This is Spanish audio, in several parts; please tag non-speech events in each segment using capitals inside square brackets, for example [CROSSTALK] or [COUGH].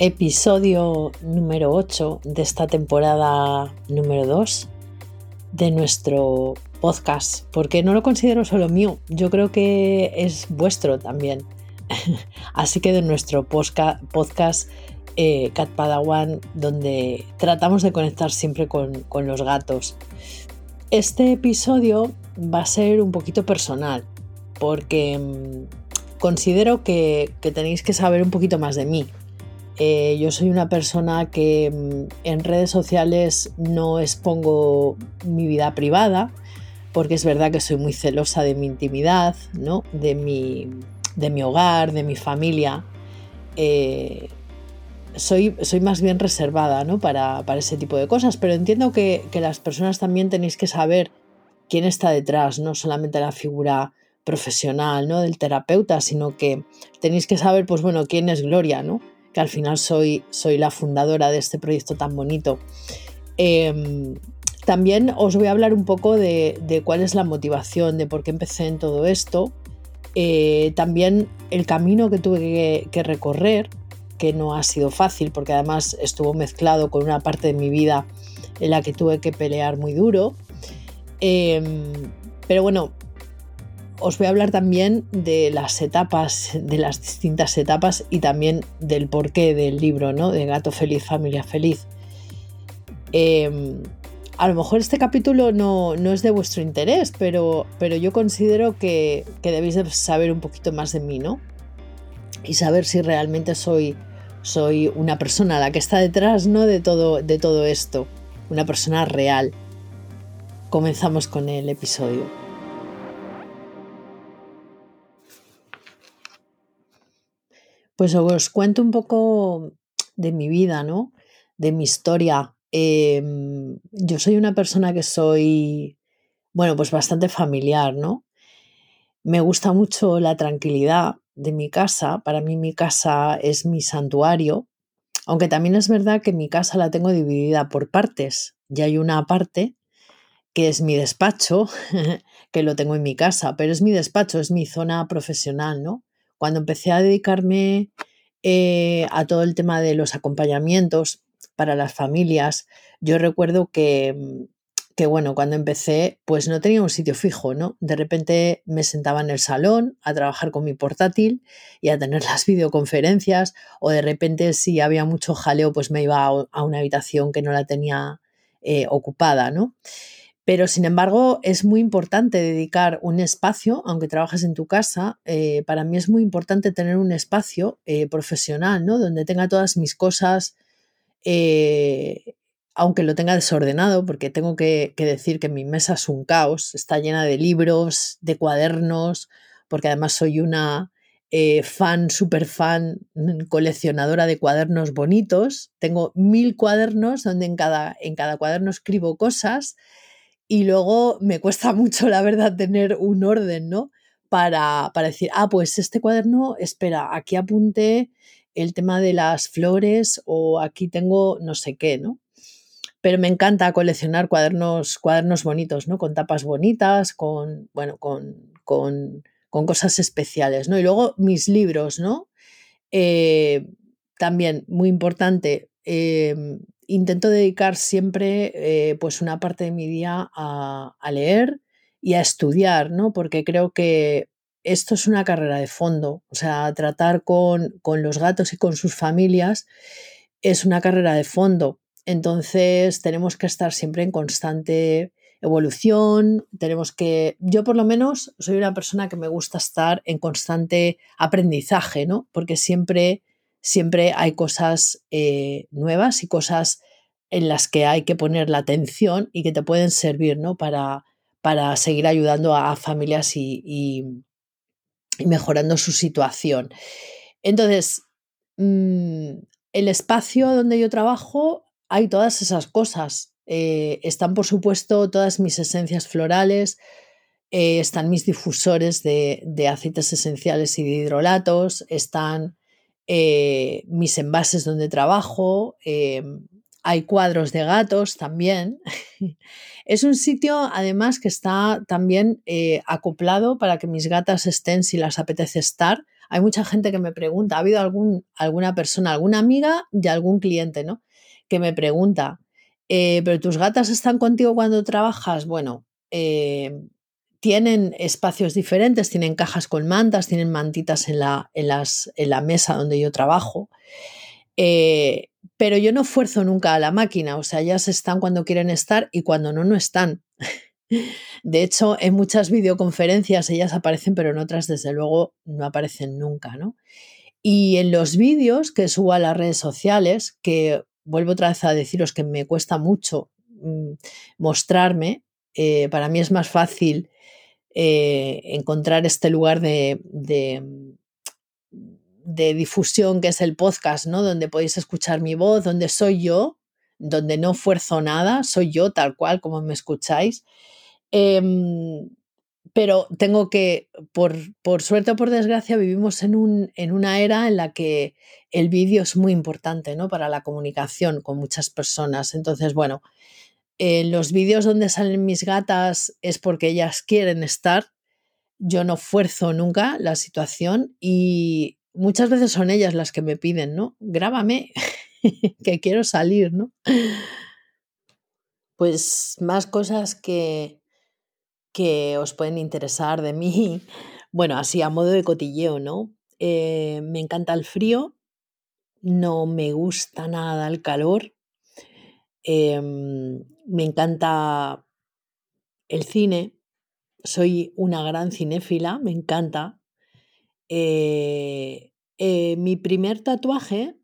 Episodio número 8 de esta temporada número 2 de nuestro podcast, porque no lo considero solo mío, yo creo que es vuestro también. [LAUGHS] Así que de nuestro podcast eh, Cat Padawan, donde tratamos de conectar siempre con, los gatos. Este episodio va a ser un poquito personal, porque mm, considero que tenéis que saber un poquito más de mí, eh, yo soy una persona que mm, en redes sociales no expongo mi vida privada, porque es verdad que soy muy celosa de mi intimidad, ¿no? de, mi, de mi hogar, de mi familia. Eh, soy, soy, más bien reservada ¿no? para, ese tipo de cosas, pero entiendo que, que, las personas también tenéis que saber quién está detrás, no solamente la figura profesional ¿no? del terapeuta, sino que tenéis que saber, pues bueno, quién es Gloria, ¿no? Que al final soy, soy la fundadora de este proyecto tan bonito. Em, también os voy a hablar un poco de, cuál es la motivación, de por qué empecé en todo esto. Eh, también el camino que tuve que, recorrer, que no ha sido fácil, porque además estuvo mezclado con una parte de mi vida en la que tuve que pelear muy duro. Em, pero bueno, os voy a hablar también de las etapas, de las distintas etapas y también del porqué del libro, ¿no? De Gato Feliz, Familia Feliz. Em, a lo mejor este capítulo no, es de vuestro interés, pero, pero yo considero que, debéis saber un poquito más de mí, ¿no? Y saber si realmente soy, soy una persona la que está detrás, ¿no? De todo, de todo esto, una persona real. Comenzamos con el episodio. Pues os cuento un poco de mi vida, ¿no? De mi historia. Em, yo soy una persona que soy, bueno, pues bastante familiar, ¿no? Me gusta mucho la tranquilidad de mi casa. Para mí mi casa es mi santuario, aunque también es verdad que mi casa la tengo dividida por partes. Y hay una parte que es mi despacho, [LAUGHS] que lo tengo en mi casa, pero es mi despacho, es mi zona profesional, ¿no? Cuando empecé a dedicarme eh, a todo el tema de los acompañamientos para las familias, yo recuerdo que, mm, que, bueno, cuando empecé, pues no tenía un sitio fijo, ¿no? De repente me sentaba en el salón a trabajar con mi portátil y a tener [LAUGHS] las videoconferencias, o de repente si había mucho jaleo, pues me iba a, una habitación que no la tenía eh, ocupada, ¿no? Pero sin embargo, es muy importante dedicar un espacio, aunque trabajes en tu casa, eh, para mí es muy importante tener un espacio eh, profesional, ¿no? Donde tenga todas mis cosas, eh, aunque lo tenga desordenado, porque tengo que, decir que mi mesa es un caos, está llena de libros, de cuadernos, porque además soy una fan, super fan, mm, coleccionadora de cuadernos bonitos. Tengo mil cuadernos donde en cada, en cada cuaderno escribo cosas y luego me cuesta [LAUGHS] mucho, la verdad, tener un orden, ¿no? Para, para decir, ah, pues este cuaderno, espera, aquí apunté el tema de las flores o aquí tengo no sé qué, ¿no? Pero me encanta coleccionar cuadernos, cuadernos bonitos, ¿no? Con tapas bonitas, con, bueno, con, con, con cosas especiales, ¿no? Y luego mis libros, ¿no? Eh, también muy importante, em, intento dedicar siempre eh, pues una parte de mi día a, leer y a estudiar, ¿no? Porque creo que esto es una carrera de fondo, o sea, tratar con, los gatos y con sus familias es una carrera de fondo. Entonces tenemos que estar siempre en constante evolución, tenemos que, yo por lo menos soy una persona que me gusta estar en constante aprendizaje, ¿no? Porque siempre siempre hay cosas eh, nuevas y cosas en las que hay que poner la atención y que te pueden servir ¿no? para, para seguir ayudando a familias y, mejorando su situación. Entonces, mm, el espacio donde yo trabajo hay todas esas cosas. Eh, están, por supuesto, todas mis esencias florales, eh, están mis difusores de, aceites esenciales y de hidrolatos, están eh, mis envases donde trabajo, hay cuadros de gatos también. [LAUGHS] es un sitio, además, que está también acoplado para que mis gatas estén si las apetece estar. Hay mucha gente que me pregunta, ha habido algún, alguna persona, alguna amiga y algún cliente, ¿no? Que me pregunta, eh, pero tus gatas están contigo cuando trabajas. Bueno, eh, tienen espacios diferentes, tienen cajas con mantas, tienen mantitas en la, en las, en la mesa donde yo trabajo. Eh, pero yo no fuerzo nunca a la máquina, o sea, ellas están cuando quieren estar y cuando no, no están. [LAUGHS] De hecho, en muchas videoconferencias ellas aparecen, pero en otras, desde luego, no aparecen nunca, ¿no? Y en los vídeos que subo a las redes sociales, que vuelvo otra vez a deciros que me cuesta mucho mm, mostrarme, eh, para mí es más fácil eh, encontrar este lugar de, de, difusión que es el podcast, ¿no? Donde podéis escuchar mi voz, donde soy yo, donde no fuerzo nada, soy yo tal cual como me escucháis. Em, pero tengo que, por, por, suerte o por desgracia, vivimos en, un, en una era en la que el vídeo es muy importante ¿no? para la comunicación con muchas personas. Entonces, bueno, en los vídeos donde salen mis gatas es porque ellas quieren estar. Yo no fuerzo nunca la situación y muchas veces son ellas las que me piden, ¿no? Grábame, [LAUGHS] que quiero salir, ¿no? Pues más cosas que, que os pueden interesar de mí. Bueno, así a modo de cotilleo, ¿no? Eh, me encanta el frío, no me gusta nada el calor, em, me encanta el cine, soy una gran cinéfila, me encanta. Eh, eh, mi primer tatuaje,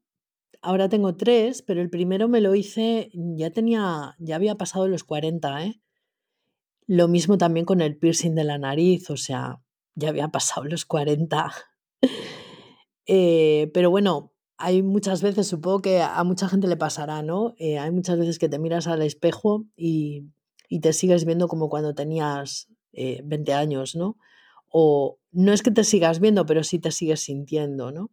ahora tengo tres, pero el primero me lo hice, ya tenía, ya había pasado los 40, ¿eh? Lo mismo también con el piercing de la nariz, o sea, ya había pasado los 40. [LAUGHS] Eh, pero bueno, hay muchas veces, supongo que a mucha gente le pasará, ¿no? Eh, hay muchas veces que te miras al espejo y, te sigues viendo como cuando tenías 20 eh, años, ¿no? O no es que te sigas viendo, pero sí te sigues sintiendo, ¿no?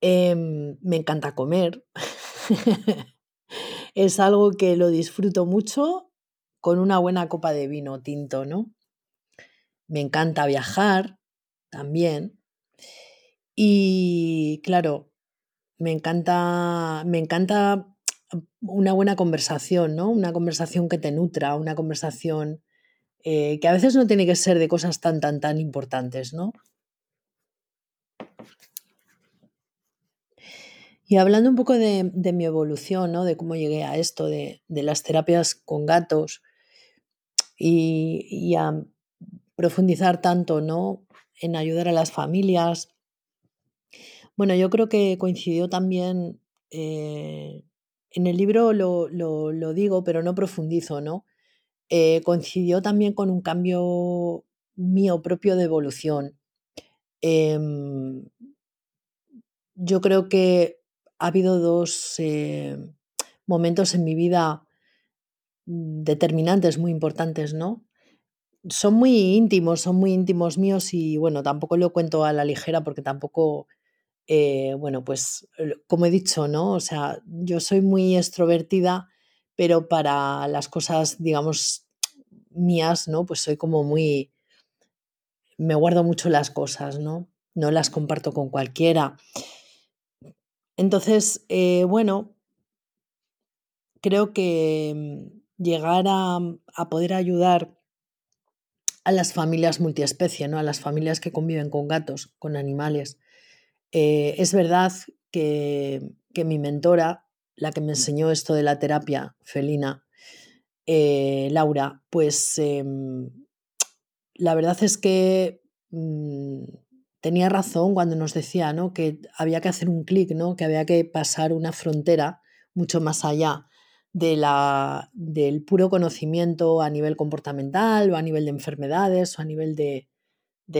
Em, me encanta comer. [LAUGHS] es algo que lo disfruto mucho con una buena copa de vino tinto, ¿no? Me encanta viajar también. Y claro, me encanta, me encanta una buena conversación, ¿no? Una conversación que te nutra, una conversación eh, que a veces no tiene que ser de cosas tan, tan, tan importantes, ¿no? Y hablando un poco de, mi evolución, ¿no? De cómo llegué a esto, de, de las terapias con gatos, y, a profundizar tanto ¿no? en ayudar a las familias. Bueno, yo creo que coincidió también, eh, en el libro lo, lo, digo, pero no profundizo, ¿no? Eh, coincidió también con un cambio mío propio de evolución. Em, yo creo que ha habido dos eh, momentos en mi vida determinantes muy importantes, ¿no? Son muy íntimos, son muy íntimos míos y bueno, tampoco lo cuento a la ligera porque tampoco, eh, bueno, pues como he dicho, ¿no? O sea, yo soy muy extrovertida, pero para las cosas, digamos, mías, ¿no? Pues soy como muy, me guardo mucho las cosas, ¿no? No las comparto con cualquiera. Entonces, eh, bueno, creo que llegar a, poder ayudar a las familias multiespecie, ¿no? a las familias que conviven con gatos, con animales. Eh, es verdad que, mi mentora, la que me enseñó esto de la terapia felina, eh, Laura, pues em, la verdad es que mm, tenía razón cuando nos decía ¿no? que había que hacer un clic, ¿no? que había que pasar una frontera mucho más allá de la, del puro conocimiento a nivel comportamental o a nivel de enfermedades o a nivel de,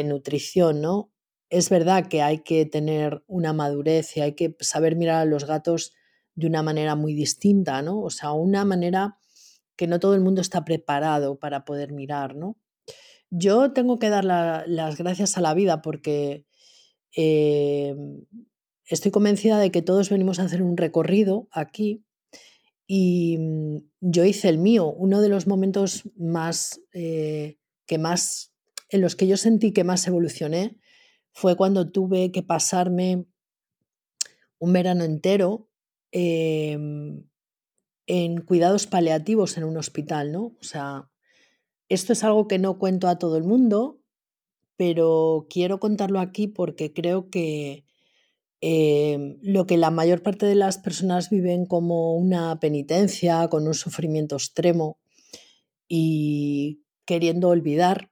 nutrición, ¿no? Es verdad que hay que tener una madurez y hay que saber mirar a los gatos de una manera muy distinta, ¿no? O sea, una manera que no todo el mundo está preparado para poder mirar, ¿no? Yo tengo que dar las gracias a la vida porque eh, estoy convencida de que todos venimos a hacer un recorrido aquí y mm, yo hice el mío. Uno de los momentos más eh, que más en los que yo sentí que más evolucioné fue cuando tuve que pasarme un verano entero em, en cuidados paliativos en un hospital, ¿no? O sea, esto es algo que no cuento a todo el mundo, pero quiero contarlo aquí porque creo que em, lo que la mayor parte de las personas viven como una penitencia, con un sufrimiento extremo y queriendo olvidar,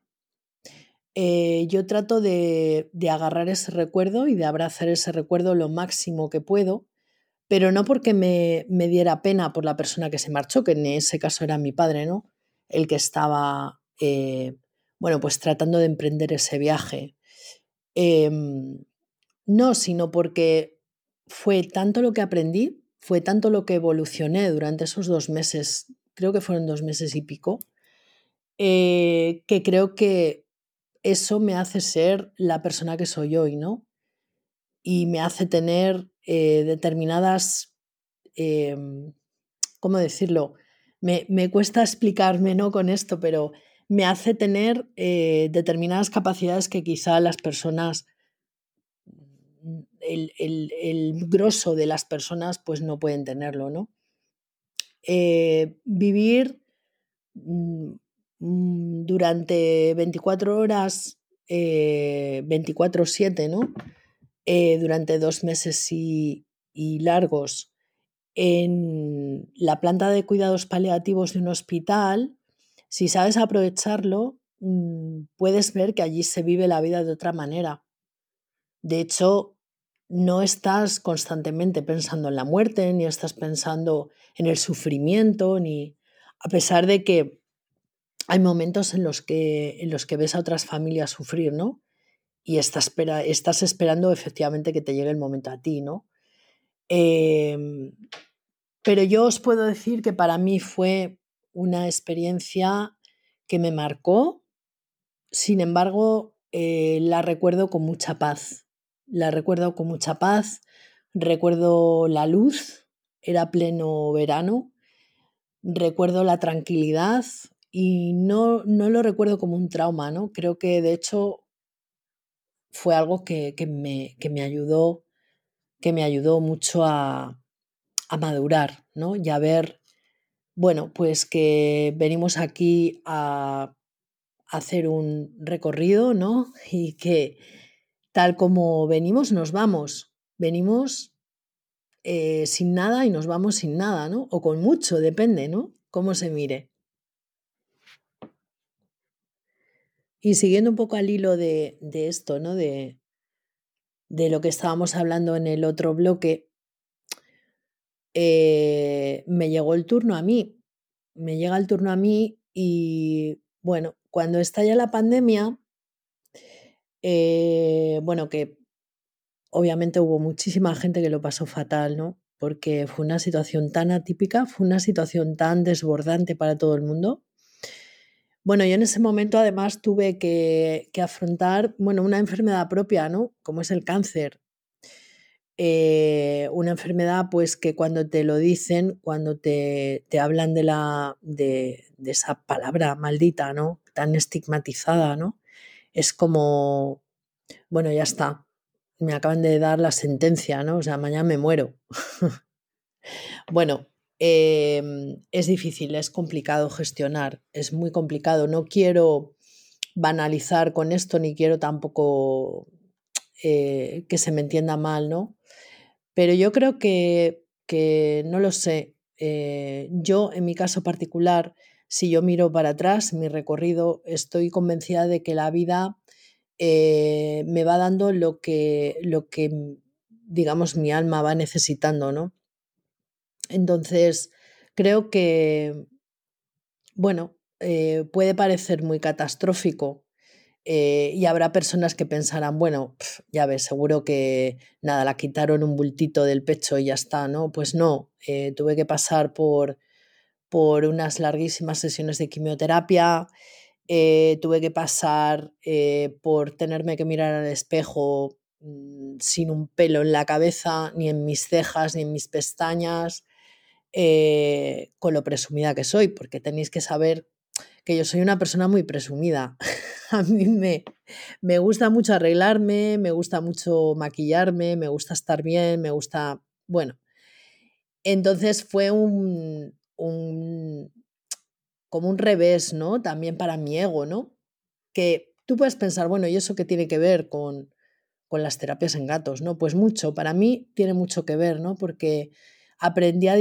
eh, yo trato de, agarrar ese recuerdo y de abrazar ese recuerdo lo máximo que puedo, pero no porque me, diera pena por la persona que se marchó, que en ese caso era mi padre, ¿no? El que estaba, eh, bueno, pues tratando de emprender ese viaje. Em, no, sino porque fue tanto lo que aprendí, fue tanto lo que evolucioné durante esos dos meses, creo que fueron dos meses y pico, eh, que creo que eso me hace ser la persona que soy hoy, ¿no? Y me hace tener eh, determinadas, em, ¿cómo decirlo? Me, cuesta explicarme ¿no? con esto, pero me hace tener eh, determinadas capacidades que quizá las personas, el, el, el, grosso de las personas, pues no pueden tenerlo, ¿no? Eh, vivir Mm, durante 24 horas, 24/7, eh, ¿no? Eh, durante dos meses y, largos en la planta de cuidados paliativos de un hospital, si sabes aprovecharlo, mm, puedes ver que allí se vive la vida de otra manera. De hecho, no estás constantemente pensando en la muerte, ni estás pensando en el sufrimiento, ni a pesar de que hay momentos en los que, en los que ves a otras familias sufrir, ¿no? Y estás, espera, estás esperando efectivamente que te llegue el momento a ti, ¿no? Em, pero yo os puedo decir que para mí fue una experiencia que me marcó, sin embargo, eh, la recuerdo con mucha paz. La recuerdo con mucha paz, recuerdo la luz, era pleno verano, recuerdo la tranquilidad, y no, no lo recuerdo como un trauma, ¿no? Creo que de hecho fue algo que, me, me, ayudó, que me ayudó mucho a, madurar, ¿no? Y a ver, bueno, pues que venimos aquí a hacer un recorrido, ¿no? [LAUGHS] Y que tal como venimos, nos vamos. Venimos eh, sin nada y nos vamos sin nada, ¿no? O con mucho, depende, ¿no? Cómo se mire. Y siguiendo un poco al hilo de, esto, ¿no? De, de, lo que estábamos hablando en el otro bloque, eh, me llegó el turno a mí. Me llega el turno a mí y, bueno, cuando estalla la pandemia, eh, bueno, que obviamente hubo muchísima gente que lo pasó fatal, ¿no? Porque fue una situación tan atípica, fue una situación tan desbordante para todo el mundo bueno, yo en ese momento además tuve que, afrontar, bueno, una enfermedad propia, ¿no? Como es el cáncer. Eh, una enfermedad, pues que cuando te lo dicen, cuando te, hablan de, la, de, esa palabra maldita, ¿no? Tan estigmatizada, ¿no? Es como, bueno, ya está, me acaban de dar la sentencia, ¿no? O sea, mañana me muero. [LAUGHS] bueno, Em, es difícil, es complicado gestionar, es muy complicado. No quiero banalizar con esto ni quiero tampoco eh, que se me entienda mal, ¿no? Pero yo creo que, no lo sé. Eh, yo, en mi caso particular, si yo miro para atrás, mi recorrido, estoy convencida de que la vida eh, me va dando lo que, lo que, digamos, mi alma va necesitando, ¿no? Entonces, creo que, bueno, eh, puede parecer muy catastrófico Eh, y habrá personas que pensarán, bueno, ya ves, seguro que nada, la quitaron un bultito del pecho y ya está, ¿no? Pues no, eh, tuve que pasar por, por unas larguísimas sesiones de quimioterapia, tuve que pasar por tenerme que mirar al espejo mm, sin un pelo en la cabeza, ni en mis cejas, ni en mis pestañas, con lo presumida que soy, porque tenéis que saber que yo soy una persona muy presumida. [LAUGHS] A mí me, me gusta mucho arreglarme, me gusta mucho maquillarme, me gusta estar bien, me gusta, bueno. Entonces fue un, un como un revés, ¿no? También para mi ego, ¿no? Que tú puedes pensar, bueno, ¿y eso qué tiene que ver con, con las terapias en gatos? ¿No? Pues mucho, para mí tiene mucho que ver, ¿no? Porque aprendí a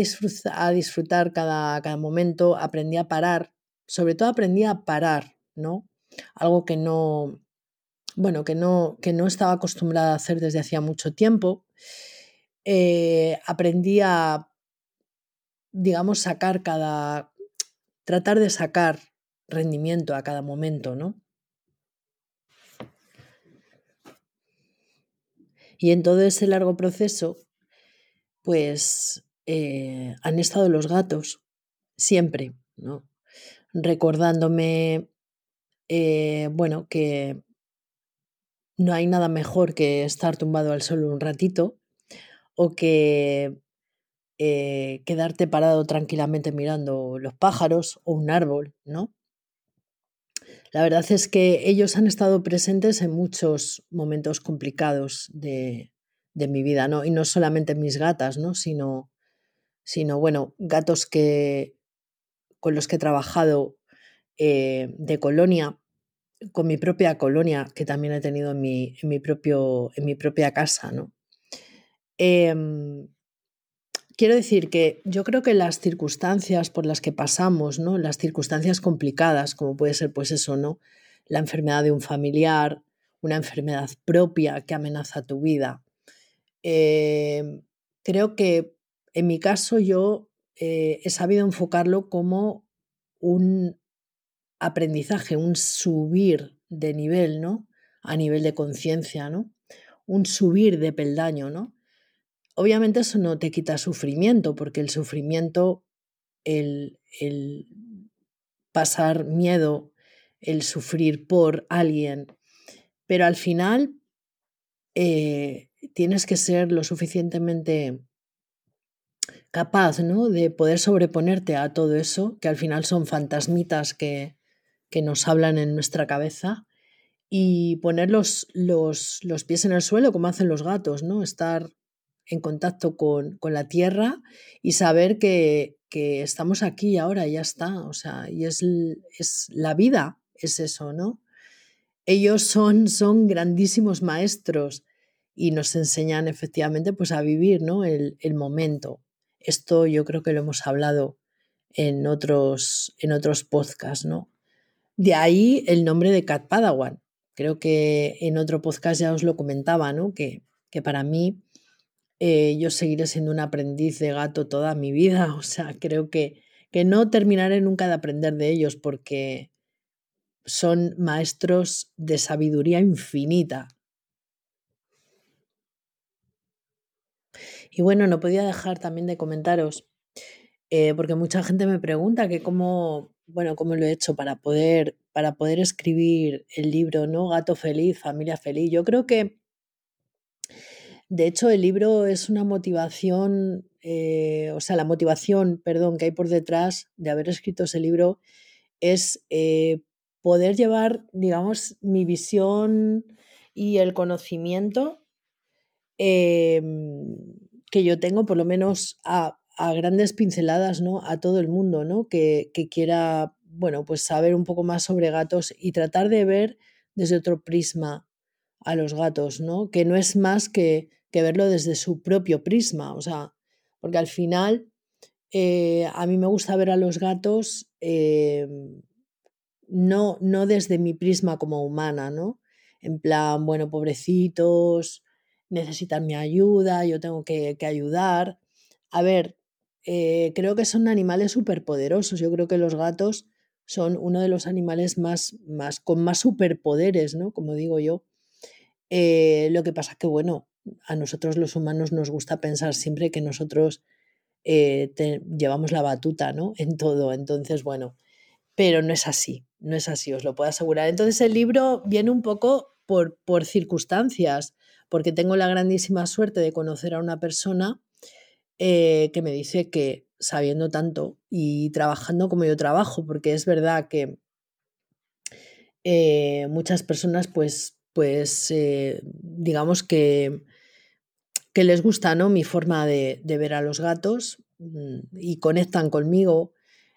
disfrutar, cada momento, aprendí a parar sobre todo aprendí a parar, ¿no? Algo que no, bueno, que no, que no estaba acostumbrada a hacer desde hacía mucho tiempo. Eh, aprendí a, digamos, sacar cada, tratar de sacar rendimiento a cada momento, ¿no? Y en todo ese largo proceso, pues eh, han estado los gatos, siempre, ¿no? recordándome, eh, bueno, que no hay nada mejor que estar tumbado al sol un ratito o que eh, quedarte parado tranquilamente mirando los pájaros o un árbol, ¿no? La verdad es que ellos han estado presentes en muchos momentos complicados de, mi vida, ¿no? Y no solamente mis gatas, ¿no? Sino, sino, bueno, gatos que, con los que he trabajado eh, de colonia, con mi propia colonia, que también he tenido en mi, en mi, propio, en mi propia casa. ¿no? Em, quiero decir que yo creo que las circunstancias por las que pasamos, ¿no? las circunstancias complicadas, como puede ser pues eso, ¿no? la enfermedad de un familiar, una enfermedad propia que amenaza tu vida, em, creo que en mi caso yo eh, he sabido enfocarlo como un aprendizaje, un subir de nivel, ¿no? A nivel de conciencia, ¿no? Un subir de peldaño, ¿no? Obviamente eso no te quita sufrimiento, porque el sufrimiento, el, el pasar miedo, el sufrir por alguien, pero al final eh, tienes que ser lo suficientemente capaz ¿no? de poder sobreponerte a todo eso, que al final son fantasmitas que, que nos hablan en nuestra cabeza, y poner los, los, pies en el suelo como hacen los gatos, ¿no? estar en contacto con, la tierra y saber que, que, estamos aquí ahora, ya está, o sea, y es, es la vida, es eso, ¿no? Ellos son, son grandísimos maestros y nos enseñan efectivamente pues, a vivir ¿no? el, el momento. Esto yo creo que lo hemos hablado en otros, en otros podcasts, ¿no? De ahí el nombre de Cat Padawan. Creo que en otro podcast ya os lo comentaba, ¿no? Que, que para mí eh, yo seguiré siendo un aprendiz de gato toda mi vida. [LAUGHS] O sea, creo que, que no terminaré nunca de aprender de ellos porque son maestros de sabiduría infinita. Y bueno, no podía dejar también de comentaros, eh, porque mucha gente me pregunta que cómo, bueno, cómo lo he hecho para poder, para poder escribir el libro, ¿no? Gato feliz, familia feliz. Yo creo que, de hecho, el libro es una motivación, eh, o sea, la motivación, perdón, que hay por detrás de haber escrito ese libro es eh, poder llevar, digamos, mi visión y el conocimiento em, que yo tengo, por lo menos a, grandes pinceladas, ¿no? A todo el mundo, ¿no? Que, quiera, bueno, pues saber un poco más sobre gatos y tratar de ver desde otro prisma a los gatos, ¿no? Que no es más que, que verlo desde su propio prisma, o sea, porque al final eh, a mí me gusta ver a los gatos em, no, no desde mi prisma como humana, ¿no? En plan, bueno, pobrecitos, necesitan mi ayuda, yo tengo que, ayudar. A ver, eh, creo que son animales súper poderosos. Yo creo que los gatos son uno de los animales más, más con más superpoderes, ¿no? Como digo yo. Eh, lo que pasa que, bueno, a nosotros los humanos nos gusta pensar siempre que nosotros eh, llevamos la batuta, ¿no? [LAUGHS] En todo. Entonces, bueno, pero no es así, no es así, os lo puedo asegurar. Entonces el libro viene un poco por, por circunstancias, porque tengo la grandísima suerte de conocer a una persona eh, que me dice que sabiendo tanto y trabajando como yo trabajo, porque es verdad que eh, muchas personas pues, pues eh, digamos que, que les gusta ¿no? mi forma de, ver a los gatos mm, y conectan conmigo.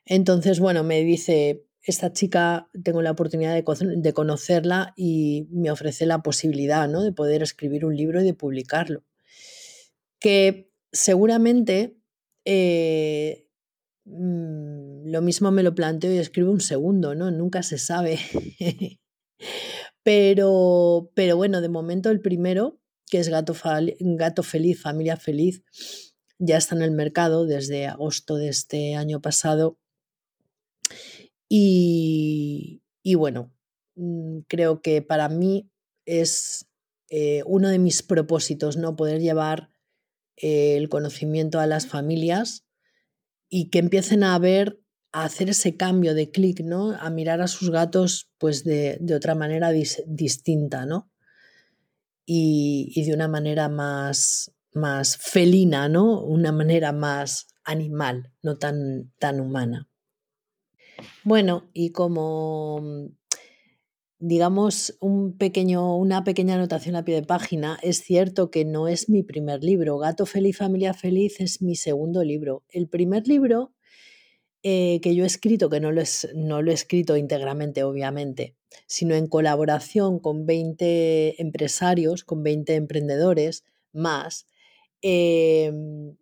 Entonces, bueno, me dice, esta chica tengo la oportunidad de, conocerla y me ofrece la posibilidad ¿no? de poder escribir un libro y de publicarlo. Que seguramente eh, mm, lo mismo me lo planteo y escribo un segundo, ¿no? Nunca se sabe. [LAUGHS] pero, pero bueno, de momento el primero, que es Gato, Gato Feliz, Familia Feliz, ya está en el mercado desde agosto de este año pasado y, bueno, mm, creo que para mí es eh, uno de mis propósitos, ¿no? Poder llevar eh, el conocimiento a las familias y que empiecen a ver, a hacer ese cambio de clic, ¿no? A mirar a sus gatos pues de, otra manera distinta, ¿no? Y, y, de una manera más, más felina, ¿no? Una manera más animal, no tan, tan humana. Bueno, y como mm, digamos un pequeño, una pequeña anotación a pie de página, es cierto que no es mi primer libro. Gato Feliz, Familia Feliz es mi segundo libro. El primer libro eh, que yo he escrito, que no lo, no lo he escrito íntegramente, obviamente, sino en colaboración con 20 empresarios, con 20 emprendedores más, em,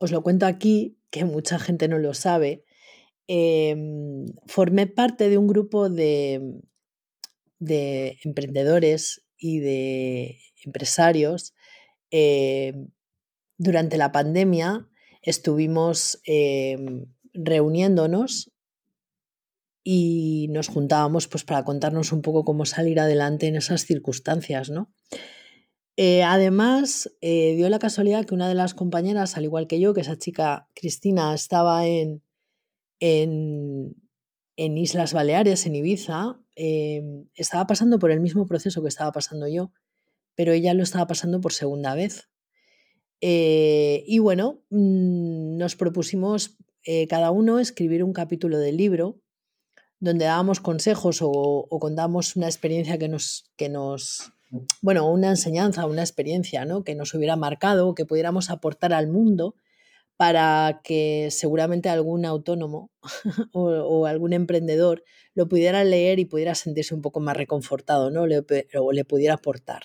os lo cuento aquí, que mucha gente no lo sabe, Em, formé parte de un grupo de, de emprendedores y de empresarios. Em, durante la pandemia estuvimos em, reuniéndonos y nos juntábamos pues, para contarnos un poco cómo salir adelante en esas circunstancias. ¿no? Eh, además, eh, dio la casualidad que una de las compañeras, al igual que yo, que esa chica Cristina, estaba en, en, Islas Baleares, en Ibiza, em, estaba pasando por el mismo proceso que estaba pasando yo, pero ella lo estaba pasando por segunda vez. Eh, y bueno, mm, nos propusimos eh, cada uno escribir un capítulo del libro donde dábamos consejos o, contábamos una experiencia que nos, que nos, bueno, una enseñanza, una experiencia ¿no? que nos hubiera marcado, que pudiéramos aportar al mundo para que seguramente algún autónomo [LAUGHS] o, algún emprendedor lo pudiera leer y pudiera sentirse un poco más reconfortado, ¿no? Le, o le pudiera aportar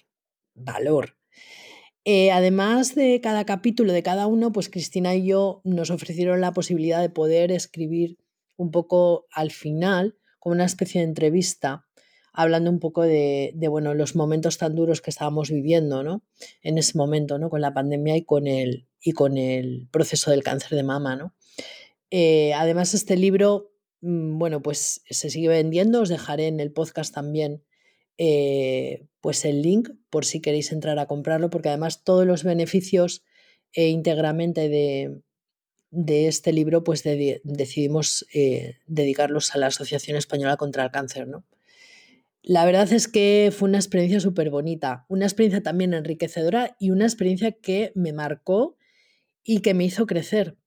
valor. Eh, además de cada capítulo de cada uno, pues Cristina y yo nos ofrecieron la posibilidad de poder escribir un poco al final, como una especie de entrevista, hablando un poco de, de, bueno, los momentos tan duros que estábamos viviendo, ¿no? En ese momento, ¿no? Con la pandemia y con el, y con el proceso del cáncer de mama. ¿no? Eh, además, este libro, mm, bueno, pues se sigue vendiendo, os dejaré en el podcast también eh, pues el link por si queréis entrar a comprarlo, porque además todos los beneficios eh, íntegramente de, de, este libro, pues decidimos dedicarlos a la Asociación Española contra el Cáncer. ¿no? La verdad es que fue una experiencia súper bonita, una experiencia también enriquecedora y una experiencia que me marcó y que me hizo crecer.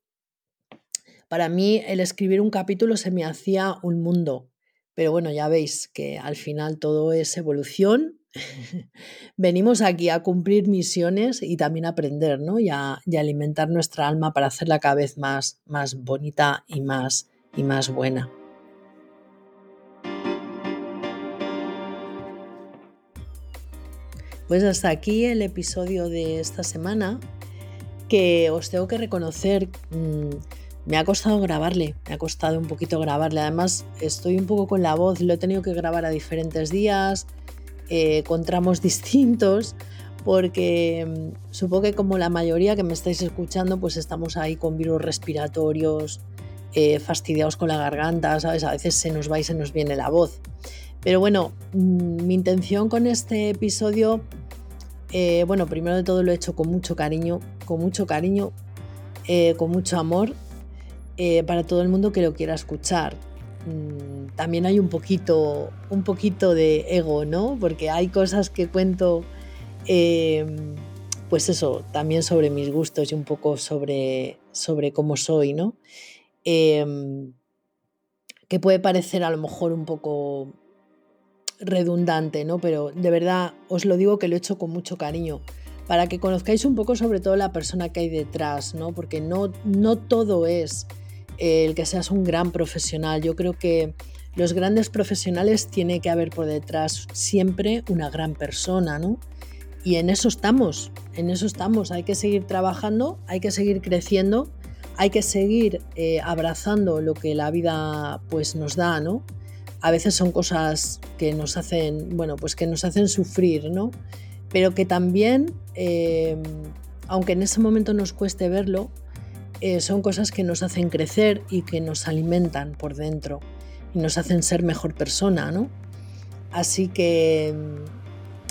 Para mí el escribir un capítulo se me hacía un mundo, pero bueno, ya veis que al final todo es evolución. [LAUGHS] Venimos aquí a cumplir misiones y también a aprender, ¿no? Y a, alimentar nuestra alma para hacerla cada vez más, más bonita y más, y más buena. Pues hasta aquí el episodio de esta semana que os tengo que reconocer, mm, me ha costado grabarle, me ha costado un poquito grabarle. Además, estoy un poco con la voz, lo he tenido que grabar a diferentes días, eh, con tramos [LAUGHS] distintos, porque mm, supongo que como la mayoría que me estáis escuchando, pues estamos ahí con virus respiratorios, eh, fastidiados con la garganta, ¿sabes? A veces se nos va y se nos viene la voz. Pero bueno, mm, mi intención con este episodio, eh, bueno, primero de todo lo he hecho con mucho cariño, con mucho cariño, eh, con mucho amor, para todo el mundo que lo quiera escuchar. Mm, también hay un poquito, un poquito de ego, ¿no? Porque hay cosas que cuento pues eso, también sobre mis gustos y un poco sobre, sobre cómo soy, ¿no? Que puede parecer a lo mejor un poco redundante, ¿no? Pero de verdad os lo digo que lo he hecho con mucho cariño, para que conozcáis un poco sobre todo la persona que hay detrás, ¿no? Porque no, no todo es el que seas un gran profesional. Yo creo que los grandes profesionales tiene que haber por detrás siempre una gran persona, ¿no? Y en eso estamos, en eso estamos. Hay que seguir trabajando, hay que seguir creciendo, hay que seguir eh, abrazando lo que la vida pues nos da, ¿no? A veces son cosas que nos hacen, bueno, pues que nos hacen sufrir, ¿no? Pero que también, em, aunque en ese momento nos cueste verlo, eh, son cosas que nos hacen crecer y que nos alimentan por dentro y nos hacen ser mejor persona, ¿no? Así que,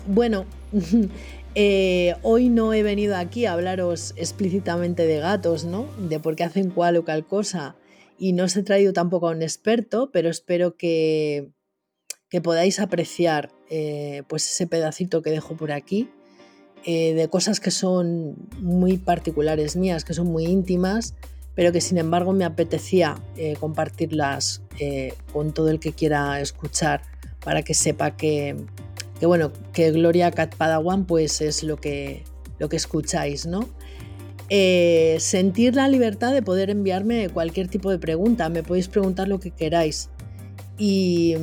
bueno, [LAUGHS] Eh, hoy no he venido aquí a hablaros explícitamente de gatos, ¿no? De por qué hacen cual o cual cosa. Y no os he traído tampoco a un experto, pero espero que, que podáis apreciar eh, pues ese pedacito que dejo por aquí eh, de cosas que son muy particulares mías, que son muy íntimas, pero que sin embargo me apetecía compartirlas con todo el que quiera escuchar para que sepa que, que bueno, que Gloria Cat Padawan pues es lo que, lo que escucháis, ¿no? Eh, sentir la libertad de poder enviarme cualquier tipo de pregunta, me podéis preguntar lo que queráis y,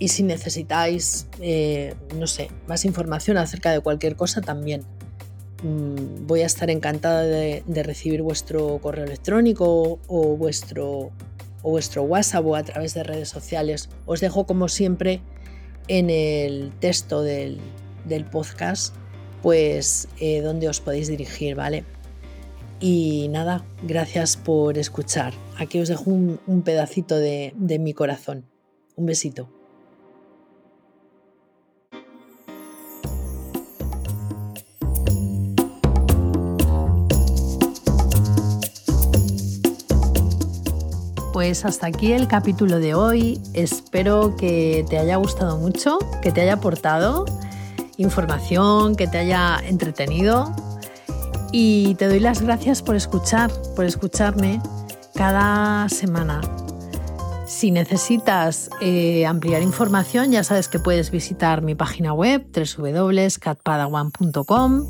si necesitáis, eh, no sé, más información acerca de cualquier cosa también. Mm, voy a estar encantada de, recibir vuestro correo electrónico o vuestro, vuestro WhatsApp o a través de redes sociales. Os dejo como siempre en el texto del, podcast, pues eh, donde os podéis dirigir, ¿vale? Y nada, gracias por escuchar. Aquí os dejo un, pedacito de mi corazón. Un besito. Pues hasta aquí el capítulo de hoy. Espero que te haya gustado mucho, que te haya aportado información, que te haya entretenido. Y te doy las gracias por escuchar, por escucharme cada semana. Si necesitas eh, ampliar información, ya sabes que puedes visitar mi página web www.catpadawan.com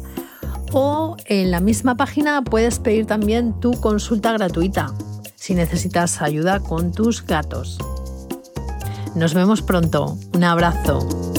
o en la misma página puedes pedir también tu consulta gratuita si necesitas ayuda con tus gatos. Nos vemos pronto. Un abrazo.